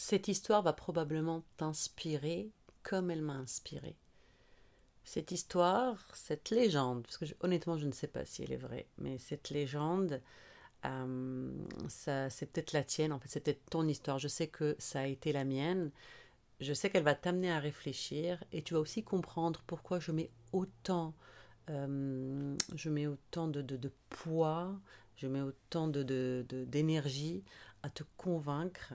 Cette histoire va probablement t'inspirer comme elle m'a inspiré. Cette histoire, cette légende, parce que honnêtement je ne sais pas si elle est vraie, mais cette légende, euh, c'est peut-être la tienne, en fait c'est peut-être ton histoire. Je sais que ça a été la mienne. Je sais qu'elle va t'amener à réfléchir et tu vas aussi comprendre pourquoi je mets autant, euh, je mets autant de, de, poids, je mets autant de, d'énergie à te convaincre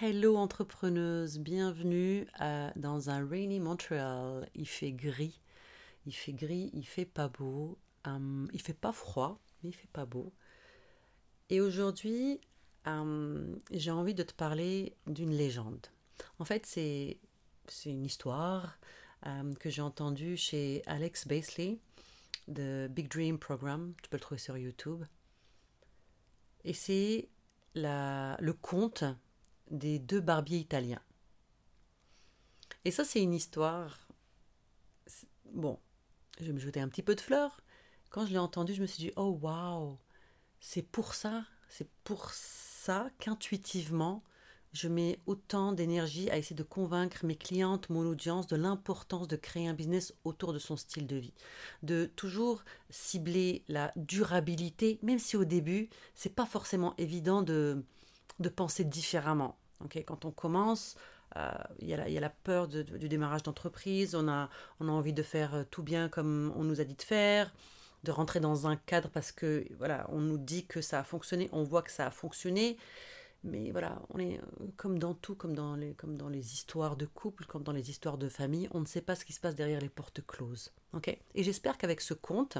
Hello entrepreneuse, bienvenue dans un rainy Montreal. Il fait gris, il fait gris, il fait pas beau, hum, il fait pas froid, mais il fait pas beau. Et aujourd'hui, hum, j'ai envie de te parler d'une légende. En fait, c'est une histoire que j'ai entendue chez Alex Basley de Big Dream Program. Tu peux le trouver sur YouTube. Et c'est le conte des deux barbiers italiens. Et ça, c'est une histoire. Bon, je vais me jeter un petit peu de fleurs. Quand je l'ai entendu, je me suis dit, oh waouh, c'est pour ça, c'est pour ça qu'intuitivement, je mets autant d'énergie à essayer de convaincre mes clientes, mon audience, de l'importance de créer un business autour de son style de vie. De toujours cibler la durabilité, même si au début, c'est pas forcément évident de, de penser différemment. Quand on commence, euh, il y, a la peur du démarrage d'entreprise, on a, on a envie de faire euh, tout bien comme on nous a dit de faire, de rentrer dans un cadre parce que voilà, on nous dit que ça a fonctionné, on voit que ça a fonctionné. Mais voilà, on est euh, comme dans tout, comme dans les, comme dans les histoires de couple, comme dans les histoires de famille, on ne sait pas ce qui se passe derrière les portes closes. ok? Et j'espère qu'avec ce conte,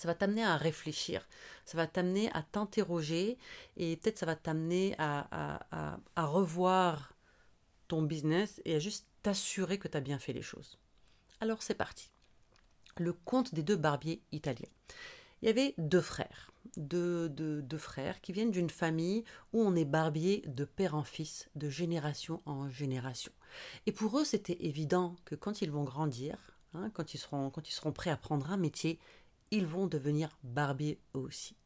ça va t'amener à réfléchir, ça va t'amener à t'interroger et peut-être ça va t'amener à, revoir ton business et à juste t'assurer que tu as bien fait les choses. Alors c'est parti. Le conte des deux barbiers italiens. Il y avait deux frères, deux, frères qui viennent d'une famille où on est barbier de père en fils, de génération en génération. Et pour eux, c'était évident que quand ils vont grandir, hein, quand ils seront prêts à prendre un métier, ils vont devenir barbiers aussi.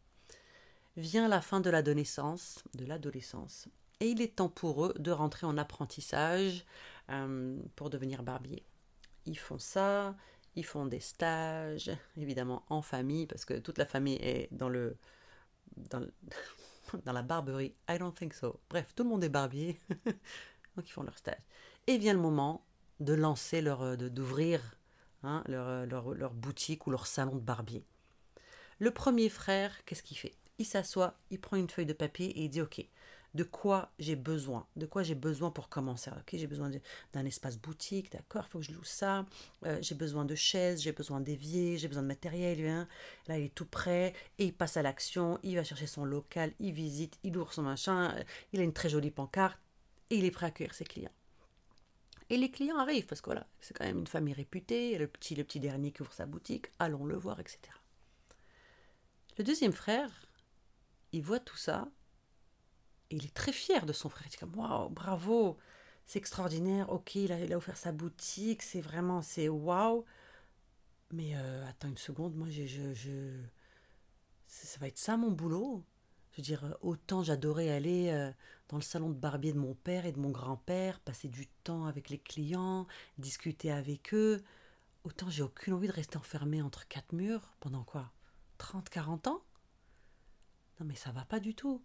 Vient la fin de l'adolescence, de l'adolescence, et il est temps pour eux de rentrer en apprentissage euh, pour devenir barbier. Ils font ça, ils font des stages, évidemment en famille, parce que toute la famille est dans le dans, la barberie. I don't think so. Bref, tout le monde est barbier, donc ils font leur stage. Et vient le moment de lancer leur, d'ouvrir Hein, leur, leur, boutique ou leur salon de barbier. Le premier frère, qu'est-ce qu'il fait? Il s'assoit, il prend une feuille de papier et il dit Ok, de quoi j'ai besoin? De quoi j'ai besoin pour commencer? Ok, j'ai besoin d'un espace boutique, d'accord, il faut que je loue ça. Euh, j'ai besoin de chaises, j'ai besoin d'évier, j'ai besoin de matériel. Hein. Là, il est tout prêt et il passe à l'action. Il va chercher son local, il visite, il ouvre son machin. Il a une très jolie pancarte et il est prêt à accueillir ses clients. Et les clients arrivent, parce que voilà, c'est quand même une famille réputée, le petit, le petit dernier qui ouvre sa boutique, allons le voir, etc. Le deuxième frère, il voit tout ça, et il est très fier de son frère. Il dit comme, waouh, bravo, c'est extraordinaire, ok, il a, il ouvert sa boutique, c'est vraiment, c'est waouh. Mais euh, attends une seconde, moi, je, je, je, ça va être ça mon boulot? Je dire, euh, autant j'adorais aller euh, dans le salon de barbier de mon père et de mon grand-père, passer du temps avec les clients, discuter avec eux. Autant j'ai aucune envie de rester enfermé entre quatre murs pendant quoi? 30, 40 ans? Non mais ça va pas du tout.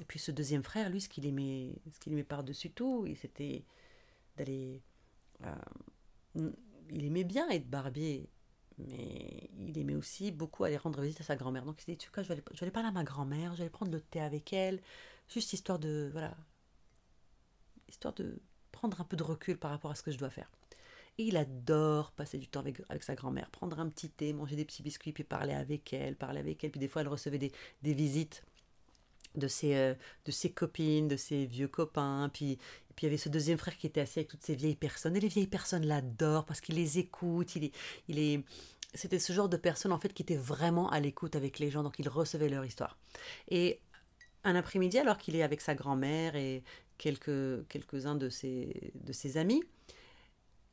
Et puis ce deuxième frère, lui, ce qu'il aimait, aimait par-dessus tout, c'était d'aller... Euh, il aimait bien être barbier mais il aimait aussi beaucoup aller rendre visite à sa grand-mère. Donc il s'est dit, tu vois, je vais, aller, je vais parler à ma grand-mère, je vais aller prendre le thé avec elle, juste histoire de, voilà, histoire de prendre un peu de recul par rapport à ce que je dois faire. Et il adore passer du temps avec, avec sa grand-mère, prendre un petit thé, manger des petits biscuits, puis parler avec elle, parler avec elle. Puis des fois, elle recevait des, des visites de ses, euh, de ses copines, de ses vieux copains. Puis, puis il y avait ce deuxième frère qui était assis avec toutes ces vieilles personnes. Et les vieilles personnes l'adorent parce qu'il les écoute. Il est, il est, c'était ce genre de personne en fait qui était vraiment à l'écoute avec les gens, donc il recevait leur histoire. Et un après-midi, alors qu'il est avec sa grand-mère et quelques, quelques-uns de ses, de ses amis,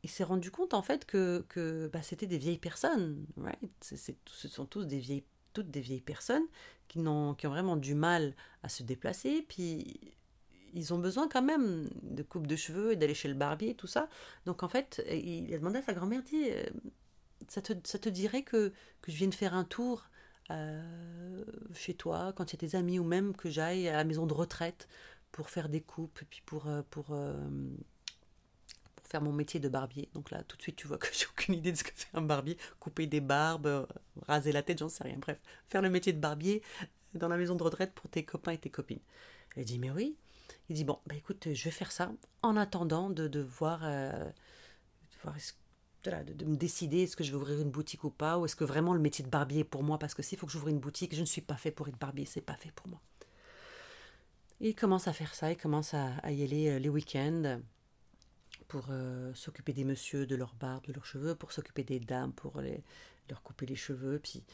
il s'est rendu compte en fait que, que bah, c'était des vieilles personnes. Right? Ce sont tous des vieilles, toutes des vieilles personnes qui, n'ont, qui ont vraiment du mal à se déplacer. Puis ils ont besoin quand même de coupe de cheveux et d'aller chez le barbier et tout ça. Donc en fait, il a demandé à sa grand-mère, dit, euh, ça te, ça te dirait que, que je vienne faire un tour euh, chez toi, quand il y a tes amis, ou même que j'aille à la maison de retraite pour faire des coupes, puis pour, euh, pour, pour faire mon métier de barbier. Donc là, tout de suite, tu vois que j'ai aucune idée de ce que fait un barbier. Couper des barbes, raser la tête, j'en sais rien. Bref, faire le métier de barbier dans la maison de retraite pour tes copains et tes copines. Elle dit, mais oui, il dit Bon, bah écoute, je vais faire ça en attendant de, de voir, euh, de, voir de, me décider est-ce que je vais ouvrir une boutique ou pas, ou est-ce que vraiment le métier de barbier est pour moi, parce que s'il faut que j'ouvre une boutique, je ne suis pas fait pour être barbier, c'est pas fait pour moi. il commence à faire ça, il commence à, à y aller euh, les week-ends pour euh, s'occuper des messieurs, de leur barbe, de leurs cheveux, pour s'occuper des dames, pour leur couper les cheveux, puis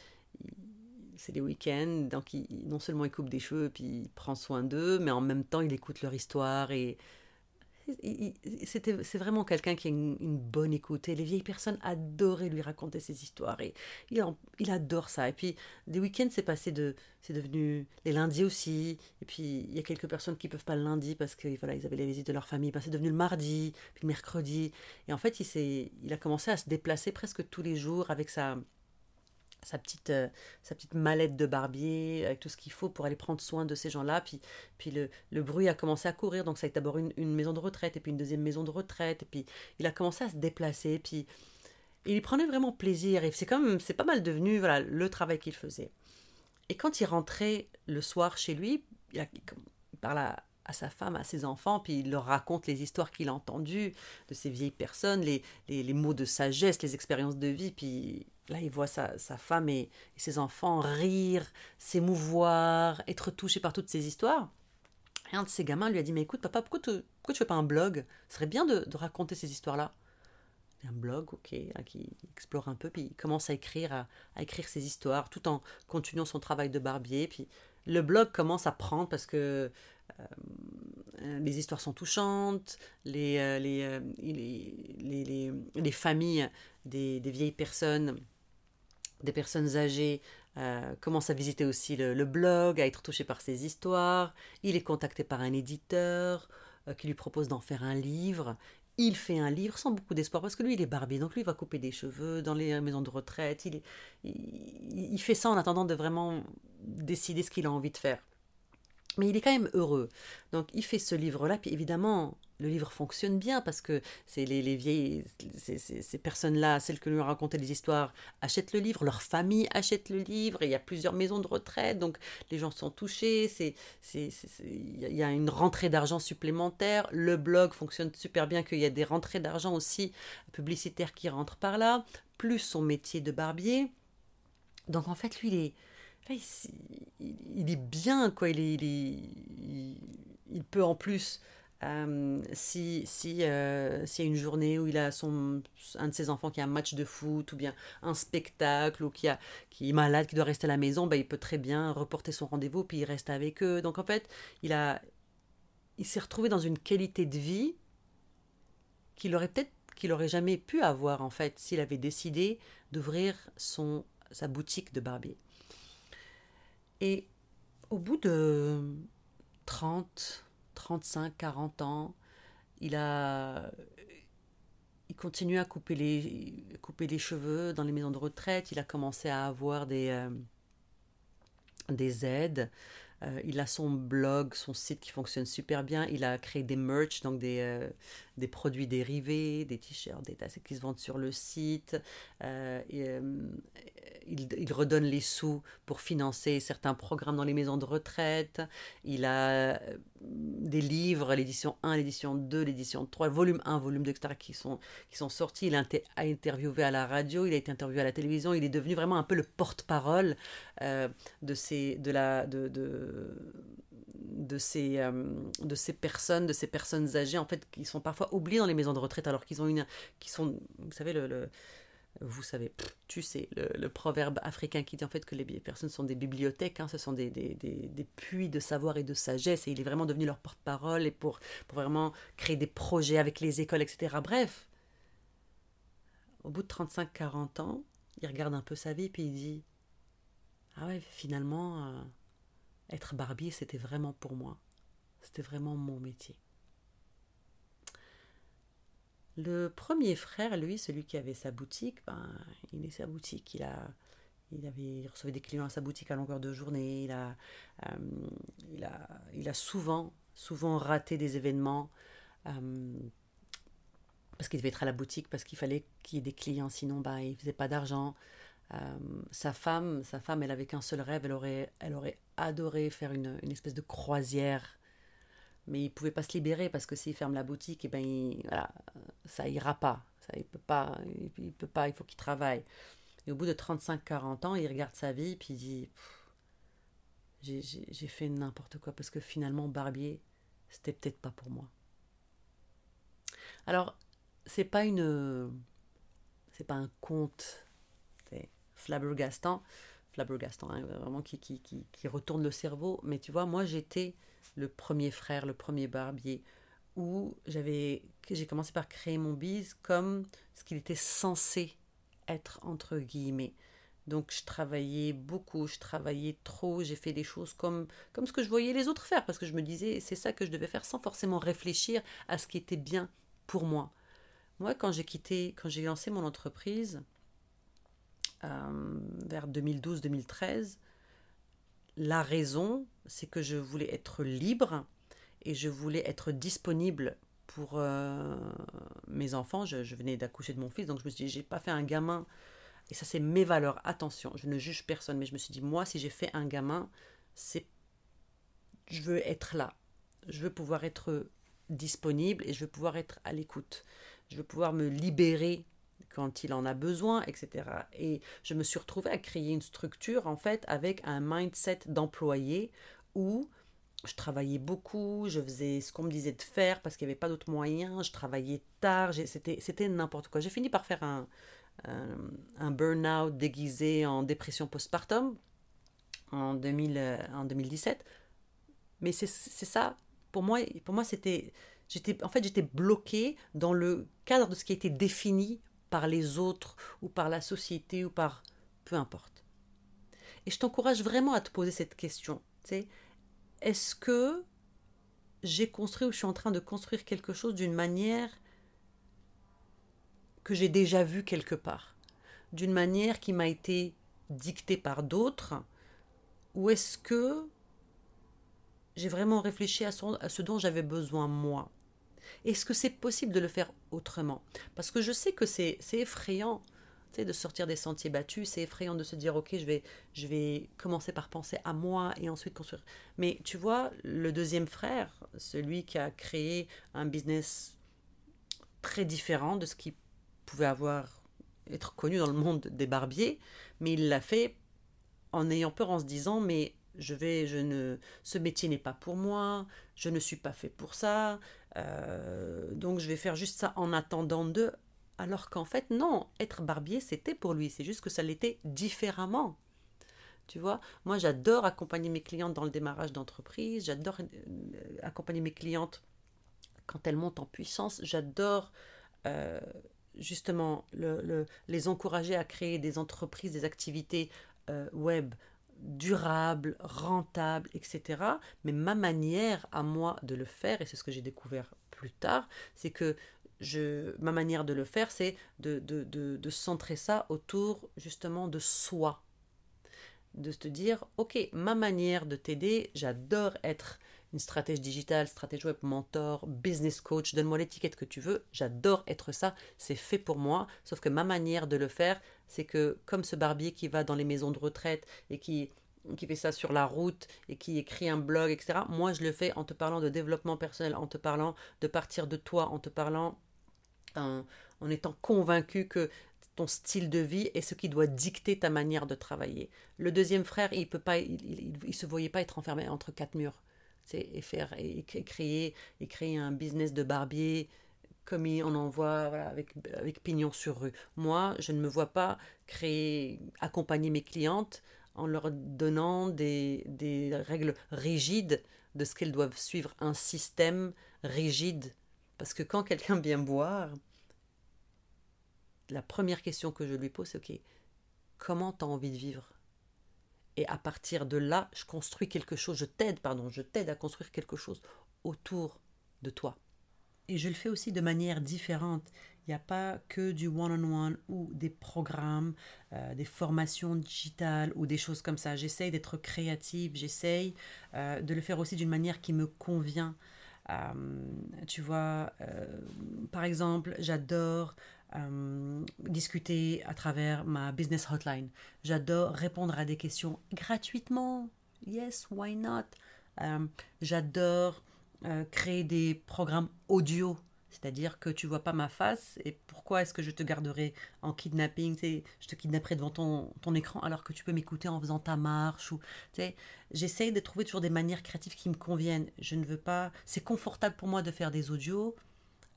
c'est les week-ends, donc non seulement il coupe des cheveux, puis il prend soin d'eux, mais en même temps il écoute leur histoire et c'est vraiment quelqu'un qui a une, bonne écoute. Et les vieilles personnes adoraient lui raconter ses histoires. Et il, adore ça. Et puis des week-ends c'est passé de c'est devenu les lundis aussi. Et puis il y a quelques personnes qui peuvent pas le lundi parce que voilà ils avaient les visites de leur famille. C'est devenu le mardi puis le mercredi. Et en fait il il a commencé à se déplacer presque tous les jours avec sa sa petite, euh, sa petite mallette de barbier, avec tout ce qu'il faut pour aller prendre soin de ces gens-là. Puis, puis le, le, bruit a commencé à courir, donc ça a été d'abord une, une, maison de retraite, et puis une deuxième maison de retraite, et puis il a commencé à se déplacer, puis il prenait vraiment plaisir, et c'est comme, c'est pas mal devenu voilà, le travail qu'il faisait. Et quand il rentrait le soir chez lui, il, a, il parle à, sa femme, à ses enfants, puis il leur raconte les histoires qu'il a entendues de ces vieilles personnes, les, les, mots de sagesse, les expériences de vie, puis Là, il voit sa, sa femme et, ses enfants rire, s'émouvoir, être touchés par toutes ces histoires. Et un de ses gamins lui a dit Mais écoute, papa, pourquoi, tu pourquoi tu fais pas un blog? Ce serait bien de, de raconter ces histoires-là. Un blog, ok, hein, qui explore un peu, puis il commence à écrire, à, à, écrire ses histoires, tout en continuant son travail de barbier. Puis le blog commence à prendre parce que les histoires sont touchantes, les, euh, les, euh, les, les, les, familles des, des vieilles personnes des personnes âgées euh, commencent à visiter aussi le, blog, à être touchées par ses histoires. Il est contacté par un éditeur euh, qui lui propose d'en faire un livre. Il fait un livre sans beaucoup d'espoir parce que lui, il est barbier, donc lui, il va couper des cheveux dans les maisons de retraite. Il, il fait ça en attendant de vraiment décider ce qu'il a envie de faire. Mais il est quand même heureux. Donc il fait ce livre-là, puis évidemment, le livre fonctionne bien parce que c'est les, les, vieilles, ces, personnes-là, celles que nous raconté les histoires, achètent le livre, leur famille achète le livre, et il y a plusieurs maisons de retraite, donc les gens sont touchés, il y a une rentrée d'argent supplémentaire, le blog fonctionne super bien, qu'il y a des rentrées d'argent aussi publicitaires qui rentrent par là, plus son métier de barbier. Donc en fait, lui, il est il, est bien, quoi. Il, est, il, peut en plus, euh, si si euh, s'il y a une journée où il a son un de ses enfants qui a un match de foot ou bien un spectacle ou qui a qui est malade, qui doit rester à la maison, ben, il peut très bien reporter son rendez-vous puis il reste avec eux. Donc en fait, il a il s'est retrouvé dans une qualité de vie qu'il aurait peut-être qu'il aurait jamais pu avoir en fait s'il avait décidé d'ouvrir son sa boutique de barbier. Et au bout de 30, 35, 40 ans, il a il continue à couper les, couper les cheveux dans les maisons de retraite. Il a commencé à avoir des, euh, des aides. Euh, il a son blog, son site qui fonctionne super bien. Il a créé des merch, donc des, euh, des produits dérivés, des t-shirts, des tasses qui se vendent sur le site. Euh, et, il, redonne les sous pour financer certains programmes dans les maisons de retraite. Il a des livres, l'édition 1, l'édition 2, l'édition 3, volume 1, volume 2, etc., qui sont, qui sont sortis. Il a, interviewé à la radio, il a été interviewé à la télévision. Il est devenu vraiment un peu le porte-parole de, ces, de, la, de de ces, de ces personnes, de ces personnes âgées, en fait, qui sont parfois oubliées dans les maisons de retraite, alors qu'ils ont une, qui sont, vous savez, le, vous savez, tu sais, le, proverbe africain qui dit en fait que les personnes sont des bibliothèques, hein, ce sont des, des, des, puits de savoir et de sagesse, et il est vraiment devenu leur porte-parole et pour, pour vraiment créer des projets avec les écoles, etc. Bref, au bout de 35-40 ans, il regarde un peu sa vie, puis il dit Ah ouais, finalement, euh, être barbier, c'était vraiment pour moi. C'était vraiment mon métier. Le premier frère, lui, celui qui avait sa boutique, ben, il est sa boutique, il a, il avait, recevait des clients à sa boutique à longueur de journée, il a, euh, il a, souvent, souvent raté des événements euh, parce qu'il devait être à la boutique, parce qu'il fallait qu'il y ait des clients, sinon ben, il faisait pas d'argent. Euh, sa femme, sa femme, elle avait qu'un seul rêve, elle aurait, elle aurait adoré faire une, une espèce de croisière mais il pouvait pas se libérer parce que s'il ferme la boutique, eh ben il, voilà, ça ira pas. Ça, il peut pas, il, peut pas, il faut qu'il travaille. Et au bout de 35-40 ans, il regarde sa vie puis il dit j'ai fait n'importe quoi parce que finalement barbier, c'était peut-être pas pour moi. Alors, c'est pas une c'est pas un conte flabbergastant, flabbergastant, hein, vraiment qui, qui, qui, qui retourne le cerveau, mais tu vois, moi j'étais le premier frère, le premier barbier, où j'ai commencé par créer mon bise comme ce qu'il était censé être entre guillemets. Donc je travaillais beaucoup, je travaillais trop, j'ai fait des choses comme, comme ce que je voyais les autres faire, parce que je me disais c'est ça que je devais faire sans forcément réfléchir à ce qui était bien pour moi. Moi, quand j'ai quitté, quand j'ai lancé mon entreprise vers 2012-2013, la raison, c'est que je voulais être libre et je voulais être disponible pour euh, mes enfants. Je, venais d'accoucher de mon fils, donc je me suis dit, j'ai pas fait un gamin. Et ça, c'est mes valeurs. Attention, je ne juge personne, mais je me suis dit, moi, si j'ai fait un gamin, c'est. Je veux être là. Je veux pouvoir être disponible et je veux pouvoir être à l'écoute. Je veux pouvoir me libérer quand il en a besoin, etc. Et je me suis retrouvée à créer une structure, en fait, avec un mindset d'employé où je travaillais beaucoup, je faisais ce qu'on me disait de faire parce qu'il n'y avait pas d'autres moyens, je travaillais tard, c'était n'importe quoi. J'ai fini par faire un, un, burn-out déguisé en dépression postpartum en, 2000, en 2017. Mais c'est ça, pour moi, pour moi c'était... En fait, j'étais bloquée dans le cadre de ce qui était défini par les autres ou par la société ou par peu importe. Et je t'encourage vraiment à te poser cette question. Est-ce que j'ai construit ou je suis en train de construire quelque chose d'une manière que j'ai déjà vue quelque part? D'une manière qui m'a été dictée par d'autres? Ou est-ce que j'ai vraiment réfléchi à ce dont j'avais besoin moi? Est-ce que c'est possible de le faire autrement? Parce que je sais que c'est effrayant de sortir des sentiers battus, c'est effrayant de se dire ok je vais, je vais commencer par penser à moi et ensuite construire. Mais tu vois, le deuxième frère, celui qui a créé un business très différent de ce qui pouvait avoir être connu dans le monde des barbiers, mais il l'a fait en ayant peur, en se disant mais je ne, ce métier n'est pas pour moi, je ne suis pas fait pour ça, euh, donc je vais faire juste ça en attendant d'eux. Alors qu'en fait, non, être barbier, c'était pour lui. C'est juste que ça l'était différemment. Tu vois, moi j'adore accompagner mes clientes dans le démarrage d'entreprise, j'adore euh, accompagner mes clientes quand elles montent en puissance, j'adore euh, justement les encourager à créer des entreprises, des activités web durable, rentable, etc. Mais ma manière à moi de le faire, et c'est ce que j'ai découvert plus tard, c'est que ma manière de le faire, c'est de, de, de, centrer ça autour justement de soi. De te dire, ok, ma manière de t'aider, j'adore être une stratège digitale, stratège web, mentor, business coach, donne-moi l'étiquette que tu veux, j'adore être ça, c'est fait pour moi, sauf que ma manière de le faire, c'est que comme ce barbier qui va dans les maisons de retraite et qui qui fait ça sur la route et qui écrit un blog, etc. Moi, je le fais en te parlant de développement personnel, en te parlant de partir de toi, en te parlant, en, étant convaincu que ton style de vie est ce qui doit dicter ta manière de travailler. Le deuxième frère, il peut pas, il, il, se voyait pas être enfermé entre quatre murs et faire et créer et créer un business de barbier comme on en voit avec, avec pignon sur rue. Moi, je ne me vois pas créer, accompagner mes clientes en leur donnant des, des règles rigides de ce qu'elles doivent suivre, un système rigide. Parce que quand quelqu'un vient boire, la première question que je lui pose, c'est OK, comment tu as envie de vivre? Et à partir de là, je construis quelque chose, je t'aide, pardon, je t'aide à construire quelque chose autour de toi. Et je le fais aussi de manière différente. Il n'y a pas que du one-on-one ou des programmes, euh, des formations digitales ou des choses comme ça. J'essaye d'être créative, j'essaye euh, de le faire aussi d'une manière qui me convient. Euh, tu vois, par exemple, j'adore discuter à travers ma business hotline. J'adore répondre à des questions gratuitement. Yes, why not? J'adore créer des programmes audio c'est-à-dire que tu vois pas ma face et pourquoi est-ce que je te garderai en kidnapping? Je te kidnapperai devant ton, ton écran alors que tu peux m'écouter en faisant ta marche. ou J'essaye de trouver toujours des manières créatives qui me conviennent. Je ne veux pas... C'est confortable pour moi de faire des audios.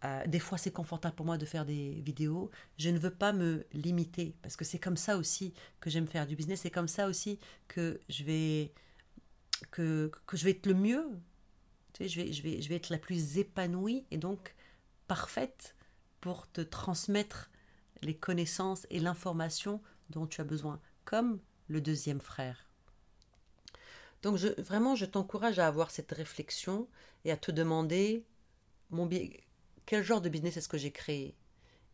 Euh, des fois, c'est confortable pour moi de faire des vidéos. Je ne veux pas me limiter parce que c'est comme ça aussi que j'aime faire du business. C'est comme ça aussi que je vais que, que je vais être le mieux. Tu sais, je vais, je vais, je vais être la plus épanouie et donc parfaite pour te transmettre les connaissances et l'information dont tu as besoin, comme le deuxième frère. Donc vraiment, je t'encourage à avoir cette réflexion et à te demander mon, quel genre de business est-ce que j'ai créé?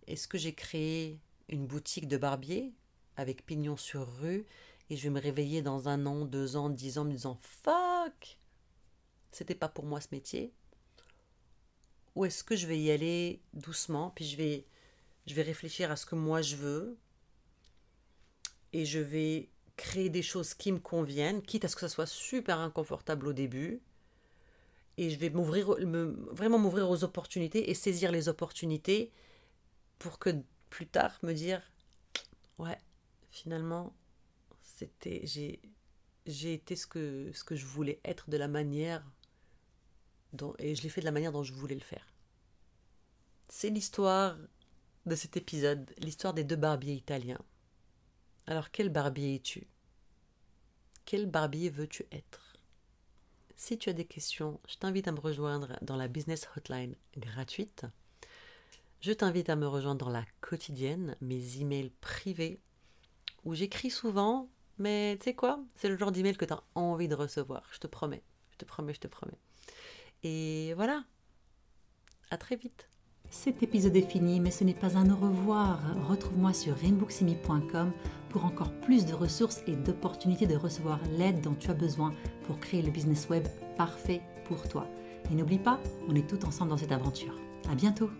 Est-ce que j'ai créé une boutique de barbier avec pignon sur rue et je vais me réveiller dans un an, deux ans, dix ans me disant fuck, c'était pas pour moi ce métier. Ou est-ce que je vais y aller doucement, puis je vais, je vais réfléchir à ce que moi je veux, et je vais créer des choses qui me conviennent, quitte à ce que ça soit super inconfortable au début, et je vais vraiment m'ouvrir aux opportunités et saisir les opportunités pour que plus tard me dire, ouais, finalement, c'était, j'ai, été ce que, ce que je voulais être de la manière et je l'ai fait de la manière dont je voulais le faire. C'est l'histoire de cet épisode, l'histoire des deux barbiers italiens. Alors quel barbier es-tu? Quel barbier veux-tu être? Si tu as des questions, je t'invite à me rejoindre dans la business hotline gratuite. Je t'invite à me rejoindre dans la quotidienne, mes emails privés, où j'écris souvent, mais tu sais quoi? C'est le genre d'email que tu as envie de recevoir, je te promets, je te promets, je te promets. Et voilà. À très vite. Cet épisode est fini, mais ce n'est pas un au revoir. Retrouve-moi sur rainbooksimi.com pour encore plus de ressources et d'opportunités de recevoir l'aide dont tu as besoin pour créer le business web parfait pour toi. Et n'oublie pas, on est tout ensemble dans cette aventure. À bientôt!